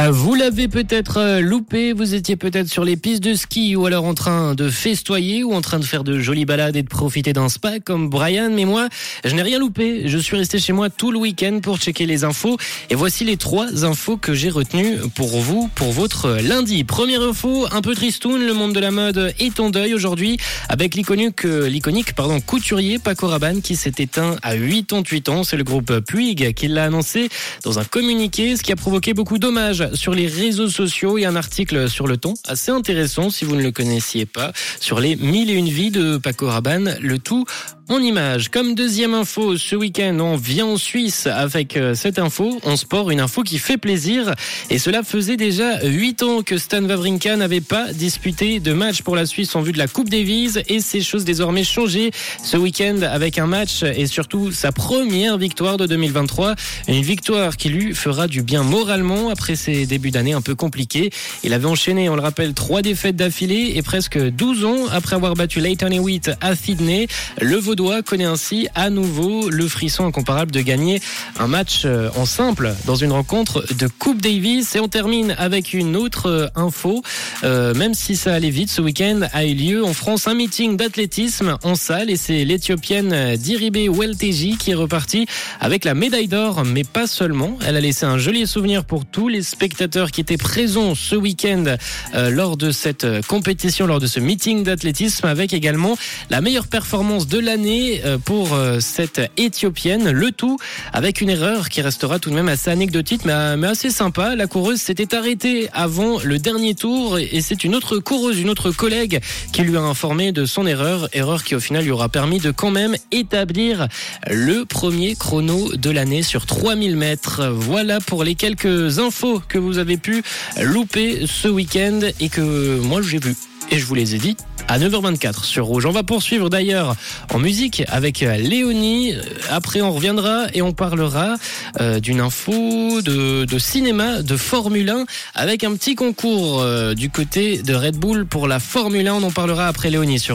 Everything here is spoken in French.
Ah, vous l'avez peut-être euh, loupé, vous étiez peut-être sur les pistes de ski ou alors en train de festoyer ou en train de faire de jolies balades et de profiter d'un spa comme Brian, mais moi, je n'ai rien loupé. Je suis resté chez moi tout le week-end pour checker les infos et voici les trois infos que j'ai retenues pour vous, pour votre lundi. Première info, un peu tristoun, le monde de la mode est en deuil aujourd'hui avec l'iconique, l'iconique pardon, couturier Paco Rabanne qui s'est éteint à 88 ans. C'est le groupe Puig qui l'a annoncé dans un communiqué, ce qui a provoqué beaucoup d'hommages sur les réseaux sociaux. Il y a un article sur le ton assez intéressant si vous ne le connaissiez pas sur les mille et une vies de Paco Rabanne. Le tout en image. Comme deuxième info, ce week-end, on vient en Suisse avec euh, cette info. En sport, une info qui fait plaisir. Et cela faisait déjà huit ans que Stan Wawrinka n'avait pas disputé de match pour la Suisse en vue de la Coupe Davis. Et ces choses désormais changées ce week-end avec un match et surtout sa première victoire de 2023. Une victoire qui lui fera du bien moralement après ses débuts d'année un peu compliqués. Il avait enchaîné, on le rappelle, trois défaites d'affilée et presque 12 ans après avoir battu Leighton Hewitt à Sydney. Le Vaudois connaît ainsi à nouveau le frisson incomparable de gagner un match euh, en simple dans une rencontre de Coupe Davis. Et on termine avec une autre euh, info. Euh, même si ça allait vite, ce week-end a eu lieu en France un meeting d'athlétisme en salle et c'est l'Éthiopienne Diribe Welteji qui est repartie avec la médaille d'or, mais pas seulement. Elle a laissé un joli souvenir pour tous les spectateurs qui étaient présents ce week-end lors de cette compétition, lors de ce meeting d'athlétisme, avec également la meilleure performance de l'année euh, pour euh, cette Éthiopienne. Le tout avec une erreur qui restera tout de même assez anecdotique, mais, mais assez sympa. La coureuse s'était arrêtée avant le dernier tour et c'est une autre coureuse, une autre collègue qui lui a informé de son erreur, erreur qui au final lui aura permis de quand même établir le premier chrono de l'année sur 3000 mètres. Voilà pour les quelques infos que vous avez pu louper ce week-end et que moi j'ai vu. Et je vous les ai dit à 9h24 sur Rouge. On va poursuivre d'ailleurs en musique avec Léonie. Après, on reviendra et on parlera euh, d'une info de, cinéma, de Formule 1, avec un petit concours euh, du côté de Red Bull pour la Formule 1. On en parlera après Léonie sur